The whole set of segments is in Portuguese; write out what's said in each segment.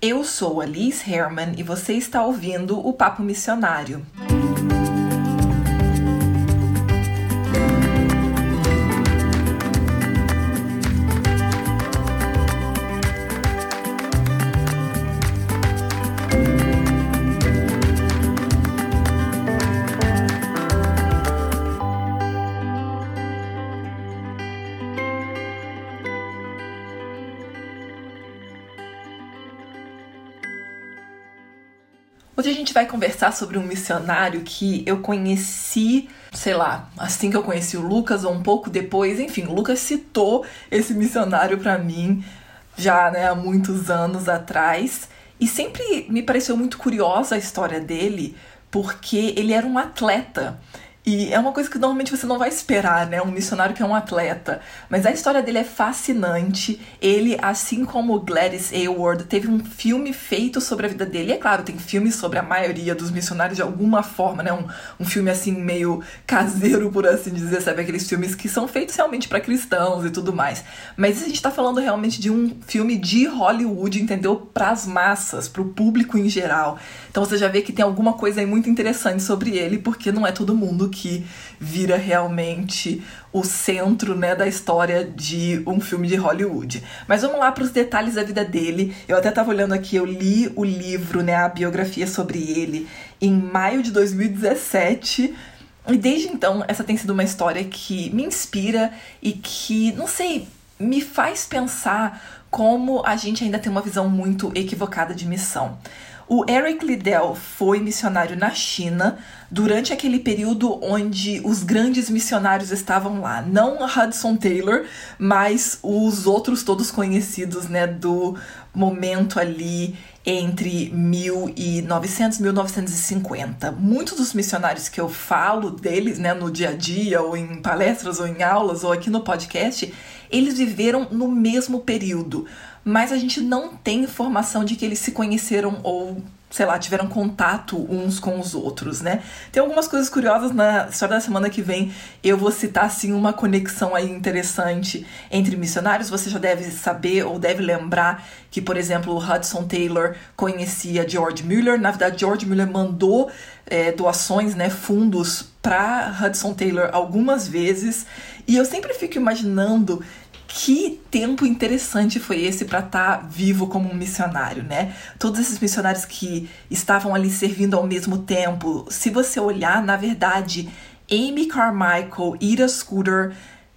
Eu sou a Liz Herman e você está ouvindo o Papo Missionário. Vai conversar sobre um missionário que eu conheci, sei lá, assim que eu conheci o Lucas ou um pouco depois. Enfim, o Lucas citou esse missionário para mim já né, há muitos anos atrás. E sempre me pareceu muito curiosa a história dele, porque ele era um atleta. E é uma coisa que normalmente você não vai esperar, né? Um missionário que é um atleta. Mas a história dele é fascinante. Ele, assim como Gladys Aylward, teve um filme feito sobre a vida dele. E é claro, tem filmes sobre a maioria dos missionários de alguma forma, né? Um, um filme assim meio caseiro, por assim dizer, sabe? Aqueles filmes que são feitos realmente para cristãos e tudo mais. Mas a gente tá falando realmente de um filme de Hollywood, entendeu? Para as massas, para o público em geral. Então você já vê que tem alguma coisa aí muito interessante sobre ele, porque não é todo mundo que vira realmente o centro né, da história de um filme de Hollywood. Mas vamos lá para os detalhes da vida dele. Eu até estava olhando aqui, eu li o livro, né, a biografia sobre ele, em maio de 2017. E desde então, essa tem sido uma história que me inspira e que, não sei, me faz pensar como a gente ainda tem uma visão muito equivocada de missão. O Eric Liddell foi missionário na China durante aquele período onde os grandes missionários estavam lá. Não Hudson Taylor, mas os outros todos conhecidos, né, do momento ali entre 1900 e 1950. Muitos dos missionários que eu falo deles, né, no dia a dia, ou em palestras, ou em aulas, ou aqui no podcast, eles viveram no mesmo período mas a gente não tem informação de que eles se conheceram ou sei lá, tiveram contato uns com os outros, né? Tem algumas coisas curiosas na história da semana que vem. Eu vou citar assim uma conexão aí interessante entre missionários. Você já deve saber ou deve lembrar que, por exemplo, o Hudson Taylor conhecia George Mueller. Na verdade, George Mueller mandou é, doações, né, fundos para Hudson Taylor algumas vezes. E eu sempre fico imaginando que tempo interessante foi esse para estar tá vivo como um missionário, né? Todos esses missionários que estavam ali servindo ao mesmo tempo. Se você olhar, na verdade, Amy Carmichael, Ida Scooter,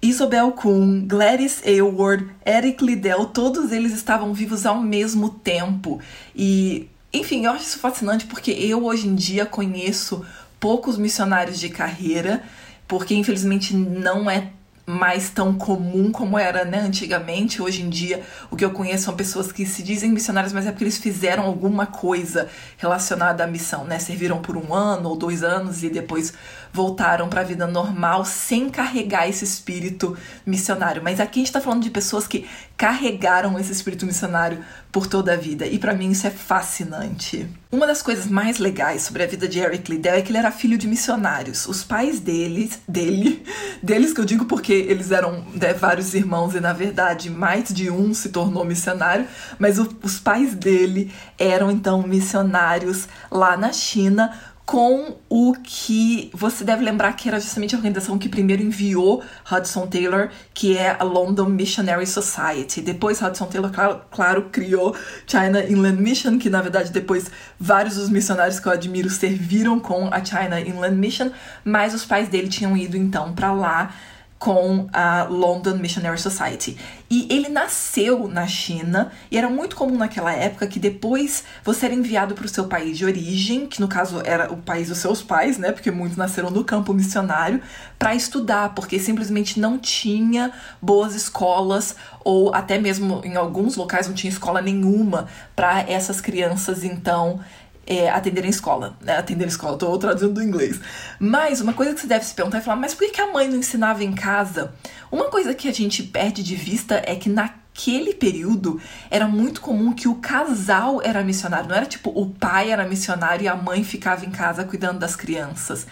Isabel Kuhn, Gladys Aylward, Eric Liddell, todos eles estavam vivos ao mesmo tempo. E, enfim, eu acho isso fascinante porque eu hoje em dia conheço poucos missionários de carreira, porque infelizmente não é mais tão comum como era né, antigamente. Hoje em dia, o que eu conheço são pessoas que se dizem missionários, mas é porque eles fizeram alguma coisa relacionada à missão, né? Serviram por um ano ou dois anos e depois voltaram para a vida normal sem carregar esse espírito missionário. Mas aqui a gente está falando de pessoas que carregaram esse espírito missionário por toda a vida. E para mim isso é fascinante. Uma das coisas mais legais sobre a vida de Eric Liddell é que ele era filho de missionários. Os pais deles, dele, deles que eu digo porque eles eram né, vários irmãos e na verdade mais de um se tornou missionário, mas o, os pais dele eram então missionários lá na China com o que você deve lembrar que era justamente a organização que primeiro enviou Hudson Taylor, que é a London Missionary Society. Depois Hudson Taylor, claro, claro, criou China Inland Mission, que na verdade depois vários dos missionários que eu admiro serviram com a China Inland Mission, mas os pais dele tinham ido então para lá com a London Missionary Society. E ele nasceu na China e era muito comum naquela época que depois você era enviado para o seu país de origem, que no caso era o país dos seus pais, né? Porque muitos nasceram no campo missionário, para estudar, porque simplesmente não tinha boas escolas ou até mesmo em alguns locais não tinha escola nenhuma para essas crianças então é, atender em escola, né? Atender em escola, tô traduzindo do inglês. Mas uma coisa que você deve se perguntar é falar, mas por que a mãe não ensinava em casa? Uma coisa que a gente perde de vista é que naquele período era muito comum que o casal era missionário. Não era tipo o pai era missionário e a mãe ficava em casa cuidando das crianças.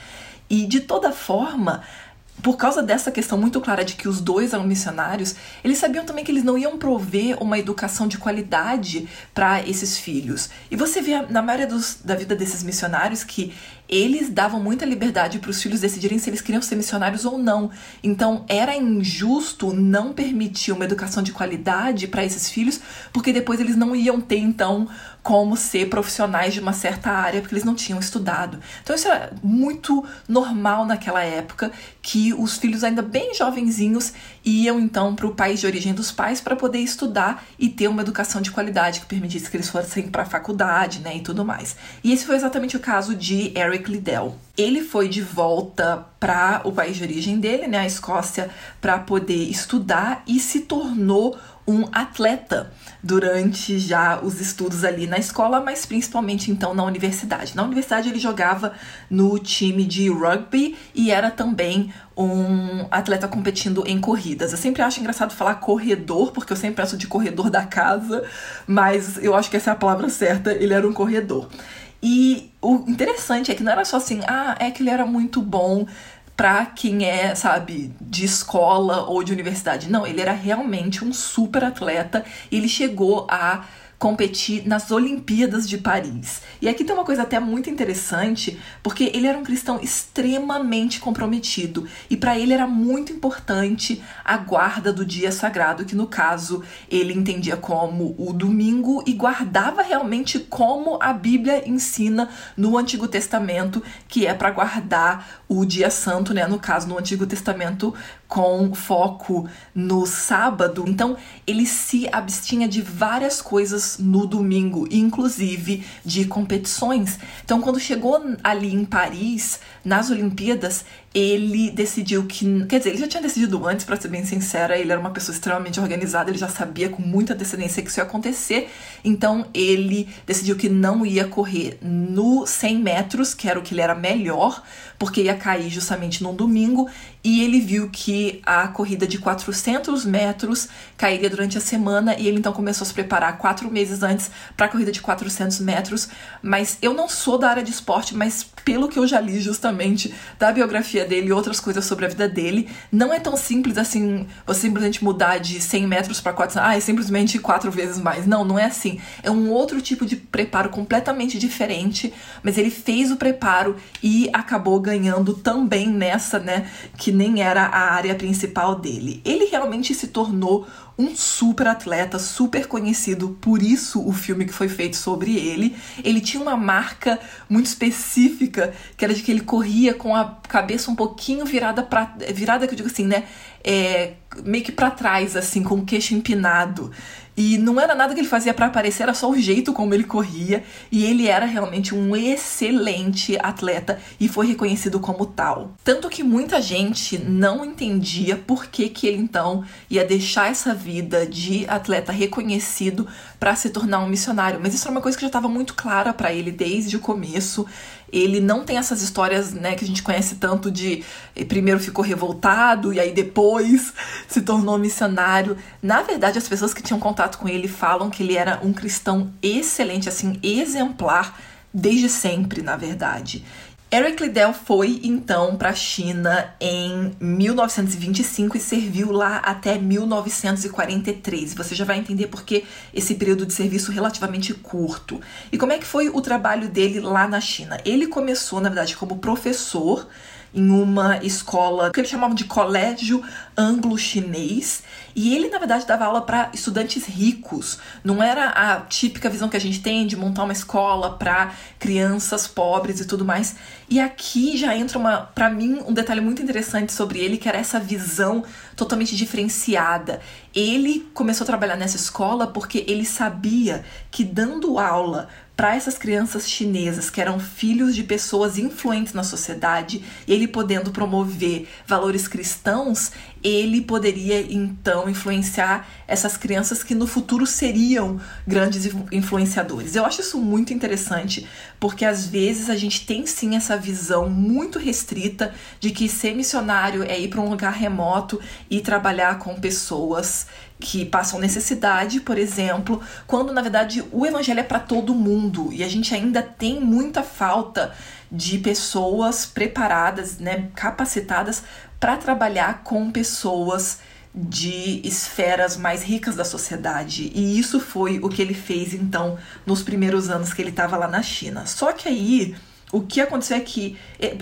E de toda forma, por causa dessa questão muito clara de que os dois eram missionários, eles sabiam também que eles não iam prover uma educação de qualidade para esses filhos. E você vê na maioria dos, da vida desses missionários que eles davam muita liberdade para os filhos decidirem se eles queriam ser missionários ou não. Então era injusto não permitir uma educação de qualidade para esses filhos, porque depois eles não iam ter então como ser profissionais de uma certa área, porque eles não tinham estudado. Então isso era muito normal naquela época, que os filhos ainda bem jovenzinhos iam então para o país de origem dos pais para poder estudar e ter uma educação de qualidade que permitisse que eles fossem para a faculdade, né, e tudo mais. E esse foi exatamente o caso de Eric Liddell. Ele foi de volta para o país de origem dele, né, a Escócia, para poder estudar e se tornou um atleta durante já os estudos ali na escola, mas principalmente então na universidade. Na universidade ele jogava no time de rugby e era também um atleta competindo em corridas. Eu sempre acho engraçado falar corredor, porque eu sempre penso de corredor da casa, mas eu acho que essa é a palavra certa, ele era um corredor. E o interessante é que não era só assim, ah, é que ele era muito bom para quem é, sabe, de escola ou de universidade. Não, ele era realmente um super atleta. Ele chegou a competir nas Olimpíadas de Paris. E aqui tem uma coisa até muito interessante, porque ele era um cristão extremamente comprometido e para ele era muito importante a guarda do dia sagrado, que no caso ele entendia como o domingo e guardava realmente como a Bíblia ensina no Antigo Testamento, que é para guardar o dia santo, né? No caso no Antigo Testamento com foco no sábado. Então, ele se abstinha de várias coisas no domingo, inclusive de competições. Então, quando chegou ali em Paris, nas Olimpíadas, ele decidiu que. Quer dizer, ele já tinha decidido antes, para ser bem sincera, ele era uma pessoa extremamente organizada, ele já sabia com muita antecedência que isso ia acontecer. Então, ele decidiu que não ia correr no 100 metros, que era o que ele era melhor, porque ia cair justamente num domingo, e ele viu que a corrida de 400 metros cairia durante a semana, e ele então começou a se preparar quatro meses antes para a corrida de 400 metros. Mas eu não sou da área de esporte, mas pelo que eu já li justamente da biografia dele e outras coisas sobre a vida dele, não é tão simples assim você simplesmente mudar de 100 metros para 400, ah, é simplesmente quatro vezes mais. Não, não é assim. É um outro tipo de preparo completamente diferente, mas ele fez o preparo e acabou ganhando também nessa, né, que nem era a área principal dele. Ele realmente se tornou um super atleta, super conhecido, por isso o filme que foi feito sobre ele. Ele tinha uma marca muito específica, que era de que ele corria com a cabeça um pouquinho virada para virada que eu digo assim, né? É, meio que para trás assim, com o queixo empinado. E não era nada que ele fazia para aparecer, era só o jeito como ele corria. E ele era realmente um excelente atleta e foi reconhecido como tal. Tanto que muita gente não entendia por que, que ele então ia deixar essa vida de atleta reconhecido para se tornar um missionário. Mas isso era uma coisa que já estava muito clara para ele desde o começo. Ele não tem essas histórias, né, que a gente conhece tanto de eh, primeiro ficou revoltado e aí depois se tornou missionário. Na verdade, as pessoas que tinham contato com ele falam que ele era um cristão excelente, assim, exemplar desde sempre, na verdade. Eric Liddell foi então para a China em 1925 e serviu lá até 1943. Você já vai entender por que esse período de serviço relativamente curto. E como é que foi o trabalho dele lá na China? Ele começou, na verdade, como professor em uma escola que eles chamavam de colégio anglo-chinês. E ele, na verdade, dava aula para estudantes ricos. Não era a típica visão que a gente tem de montar uma escola para crianças pobres e tudo mais. E aqui já entra uma, para mim, um detalhe muito interessante sobre ele, que era essa visão totalmente diferenciada. Ele começou a trabalhar nessa escola porque ele sabia que dando aula para essas crianças chinesas que eram filhos de pessoas influentes na sociedade, ele podendo promover valores cristãos, ele poderia então influenciar essas crianças que no futuro seriam grandes influenciadores. Eu acho isso muito interessante, porque às vezes a gente tem sim essa visão muito restrita de que ser missionário é ir para um lugar remoto e trabalhar com pessoas que passam necessidade, por exemplo, quando na verdade o evangelho é para todo mundo e a gente ainda tem muita falta de pessoas preparadas, né, capacitadas para trabalhar com pessoas de esferas mais ricas da sociedade. E isso foi o que ele fez então nos primeiros anos que ele estava lá na China. Só que aí o que aconteceu é que,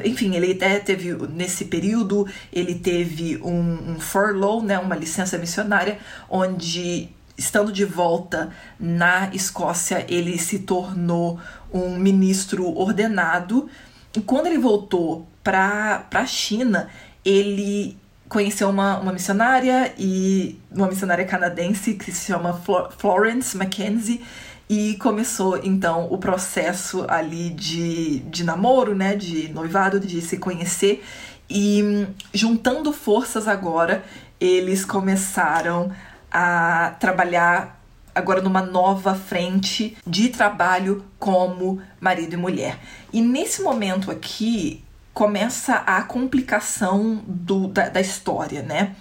enfim, ele até teve, nesse período, ele teve um, um furlough, né, uma licença missionária, onde, estando de volta na Escócia, ele se tornou um ministro ordenado. E quando ele voltou para a China, ele conheceu uma, uma missionária e uma missionária canadense que se chama Florence Mackenzie e começou então o processo ali de, de namoro, né, de noivado, de se conhecer. E juntando forças agora, eles começaram a trabalhar agora numa nova frente de trabalho como marido e mulher. E nesse momento aqui começa a complicação do, da, da história, né?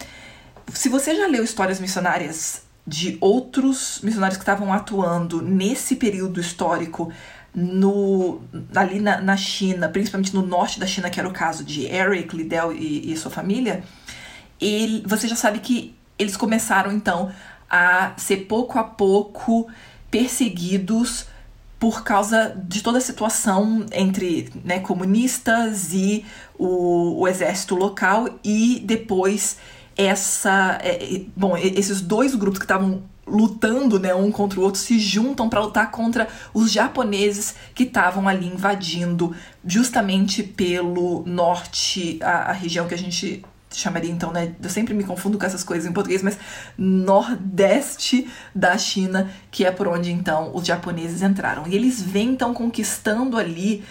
Se você já leu histórias missionárias de outros missionários que estavam atuando nesse período histórico no, ali na, na, China, principalmente no norte da China, que era o caso de Eric Liddell e, e sua família, ele, você já sabe que eles começaram então a ser pouco a pouco perseguidos por causa de toda a situação entre né, comunistas e o, o exército local e depois essa. É, bom, esses dois grupos que estavam lutando né, um contra o outro se juntam para lutar contra os japoneses que estavam ali invadindo justamente pelo norte, a, a, região que a gente chamaria então, né? Eu sempre me confundo com essas coisas em português, mas nordeste da China, que é por onde então os japoneses entraram. E eles vêm então conquistando ali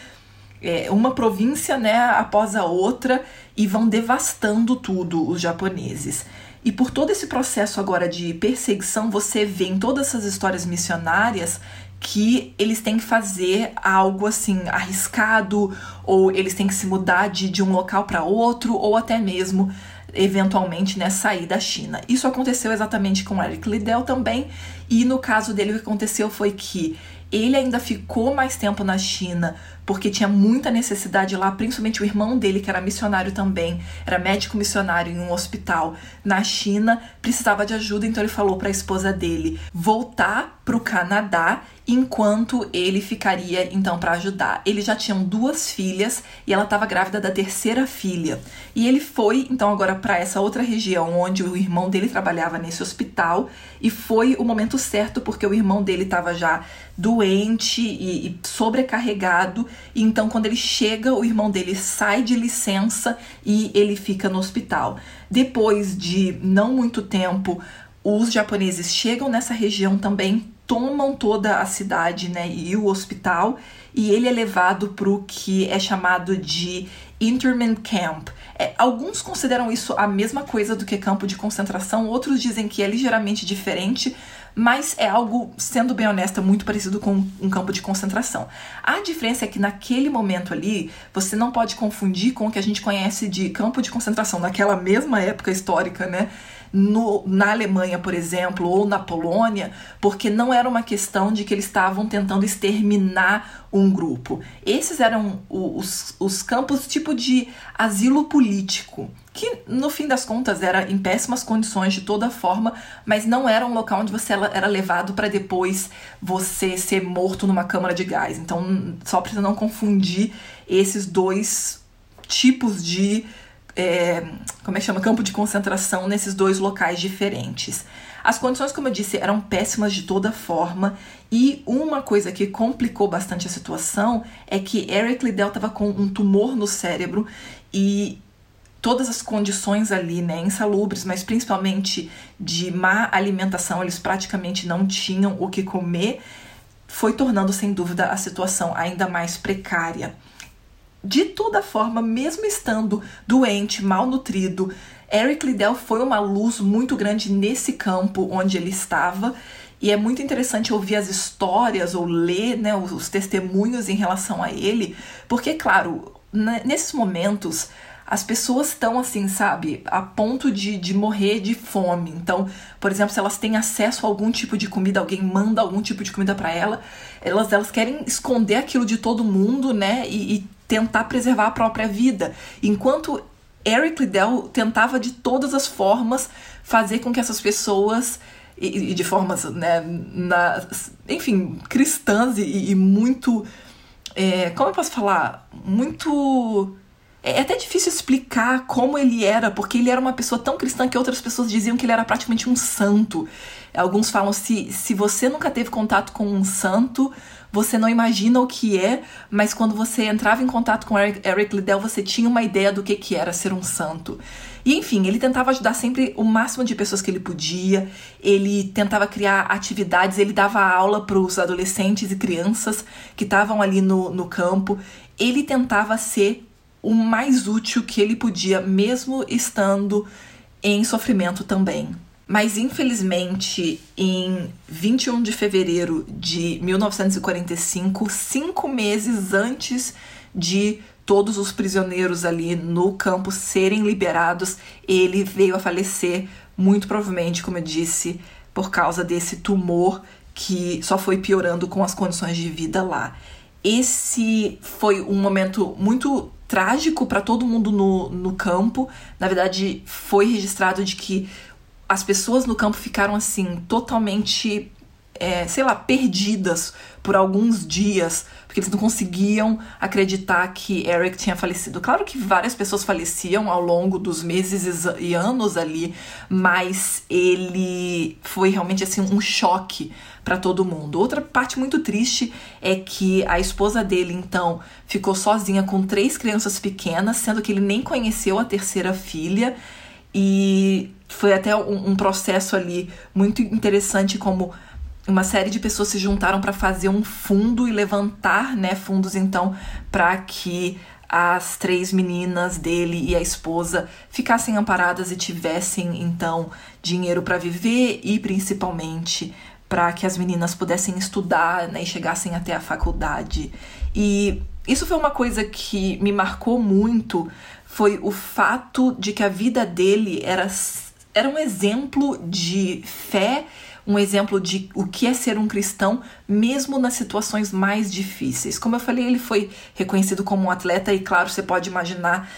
é, uma província né, após a outra e vão devastando tudo os japoneses. E por todo esse processo agora de perseguição, você vê em todas essas histórias missionárias que eles têm que fazer algo assim arriscado, ou eles têm que se mudar de, de um local para outro, ou até mesmo eventualmente né, sair da China. Isso aconteceu exatamente com Eric Liddell também, e no caso dele o que aconteceu foi que ele ainda ficou mais tempo na China porque tinha muita necessidade lá, principalmente o irmão dele, que era missionário também, era médico missionário em um hospital na China, precisava de ajuda, então ele falou para a esposa dele voltar para o Canadá enquanto ele ficaria então para ajudar. Eles já tinham duas filhas e ela estava grávida da terceira filha. E ele foi então agora para essa outra região onde o irmão dele trabalhava nesse hospital e foi o momento certo porque o irmão dele estava já doente e, e sobrecarregado. E então quando ele chega, o irmão dele sai de licença e ele fica no hospital. Depois de não muito tempo, os japoneses chegam nessa região também tomam toda a cidade né, e o hospital, e ele é levado para o que é chamado de Interment Camp. É, alguns consideram isso a mesma coisa do que campo de concentração, outros dizem que é ligeiramente diferente, mas é algo, sendo bem honesta, muito parecido com um campo de concentração. A diferença é que naquele momento ali, você não pode confundir com o que a gente conhece de campo de concentração naquela mesma época histórica, né? No, na Alemanha, por exemplo, ou na Polônia, porque não era uma questão de que eles estavam tentando exterminar um grupo. Esses eram os, os campos tipo de asilo político, que no fim das contas era em péssimas condições de toda forma, mas não era um local onde você era levado para depois você ser morto numa câmara de gás. Então, só para não confundir esses dois tipos de é, como é que chama, campo de concentração nesses dois locais diferentes. As condições, como eu disse, eram péssimas de toda forma, e uma coisa que complicou bastante a situação é que Eric Liddell estava com um tumor no cérebro e todas as condições ali, né, insalubres, mas principalmente de má alimentação, eles praticamente não tinham o que comer, foi tornando sem dúvida a situação ainda mais precária de toda forma, mesmo estando doente, malnutrido, Eric Liddell foi uma luz muito grande nesse campo onde ele estava. E é muito interessante ouvir as histórias ou ler né, os, os testemunhos em relação a ele, porque, claro, nesses momentos as pessoas estão assim, sabe, a ponto de, de morrer de fome. Então, por exemplo, se elas têm acesso a algum tipo de comida, alguém manda algum tipo de comida para ela, elas, elas querem esconder aquilo de todo mundo, né? E, e tentar preservar a própria vida. Enquanto Eric Liddell tentava de todas as formas fazer com que essas pessoas e, e de formas, né, na, enfim, cristãs e, e muito, é, como eu posso falar, muito é até difícil explicar como ele era, porque ele era uma pessoa tão cristã que outras pessoas diziam que ele era praticamente um santo. Alguns falam se se você nunca teve contato com um santo, você não imagina o que é, mas quando você entrava em contato com Eric, Eric Liddell, você tinha uma ideia do que, que era ser um santo. E enfim, ele tentava ajudar sempre o máximo de pessoas que ele podia, ele tentava criar atividades, ele dava aula para os adolescentes e crianças que estavam ali no, no campo. Ele tentava ser o mais útil que ele podia, mesmo estando em sofrimento também. Mas infelizmente, em 21 de fevereiro de 1945, cinco meses antes de todos os prisioneiros ali no campo serem liberados, ele veio a falecer, muito provavelmente, como eu disse, por causa desse tumor que só foi piorando com as condições de vida lá. Esse foi um momento muito trágico para todo mundo no, no campo. Na verdade, foi registrado de que as pessoas no campo ficaram assim, totalmente, é, sei lá, perdidas por alguns dias, porque eles não conseguiam acreditar que Eric tinha falecido. Claro que várias pessoas faleciam ao longo dos meses e anos ali, mas ele foi realmente assim um choque para todo mundo. Outra parte muito triste é que a esposa dele então ficou sozinha com três crianças pequenas, sendo que ele nem conheceu a terceira filha e foi até um, um processo ali muito interessante como uma série de pessoas se juntaram para fazer um fundo e levantar, né, fundos então para que as três meninas dele e a esposa ficassem amparadas e tivessem então dinheiro para viver e principalmente para que as meninas pudessem estudar né, e chegassem até a faculdade. E isso foi uma coisa que me marcou muito, foi o fato de que a vida dele era, era um exemplo de fé, um exemplo de o que é ser um cristão, mesmo nas situações mais difíceis. Como eu falei, ele foi reconhecido como um atleta, e claro, você pode imaginar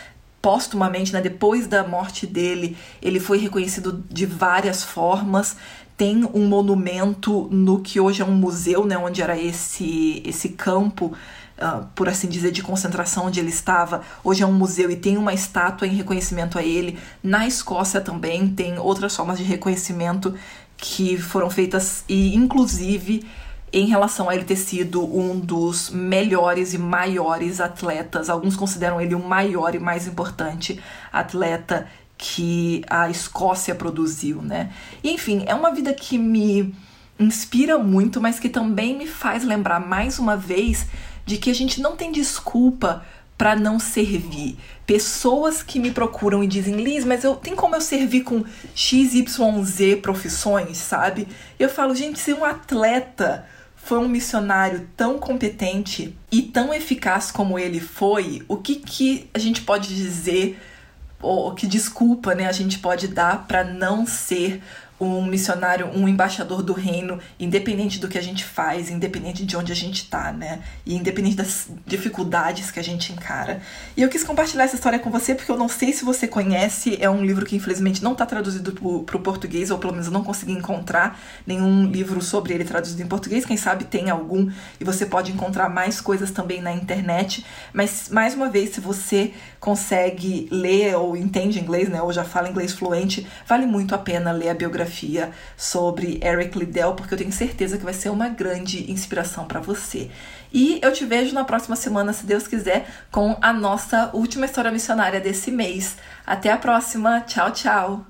póstumamente, né, depois da morte dele, ele foi reconhecido de várias formas tem um monumento no que hoje é um museu, né, onde era esse, esse campo, uh, por assim dizer, de concentração onde ele estava. Hoje é um museu e tem uma estátua em reconhecimento a ele. Na Escócia também tem outras formas de reconhecimento que foram feitas e, inclusive, em relação a ele ter sido um dos melhores e maiores atletas. Alguns consideram ele o maior e mais importante atleta que a Escócia produziu, né? E, enfim, é uma vida que me inspira muito, mas que também me faz lembrar mais uma vez de que a gente não tem desculpa para não servir. Pessoas que me procuram e dizem, Liz, mas eu tem como eu servir com XYZ profissões, sabe? Eu falo, gente, se um atleta foi um missionário tão competente e tão eficaz como ele foi, o que, que a gente pode dizer ou que desculpa né, a gente pode dar para não ser um missionário, um embaixador do reino, independente do que a gente faz, independente de onde a gente tá, né? E independente das dificuldades que a gente encara. E eu quis compartilhar essa história com você porque eu não sei se você conhece, é um livro que infelizmente não tá traduzido pro, pro português, ou pelo menos eu não consegui encontrar nenhum livro sobre ele traduzido em português. Quem sabe tem algum e você pode encontrar mais coisas também na internet. Mas, mais uma vez, se você consegue ler ou entende inglês, né? Ou já fala inglês fluente, vale muito a pena ler a biografia biografia sobre Eric Liddell, porque eu tenho certeza que vai ser uma grande inspiração para você. E eu te vejo na próxima semana, se Deus quiser, com a nossa última história missionária desse mês. Até a próxima. Tchau, tchau.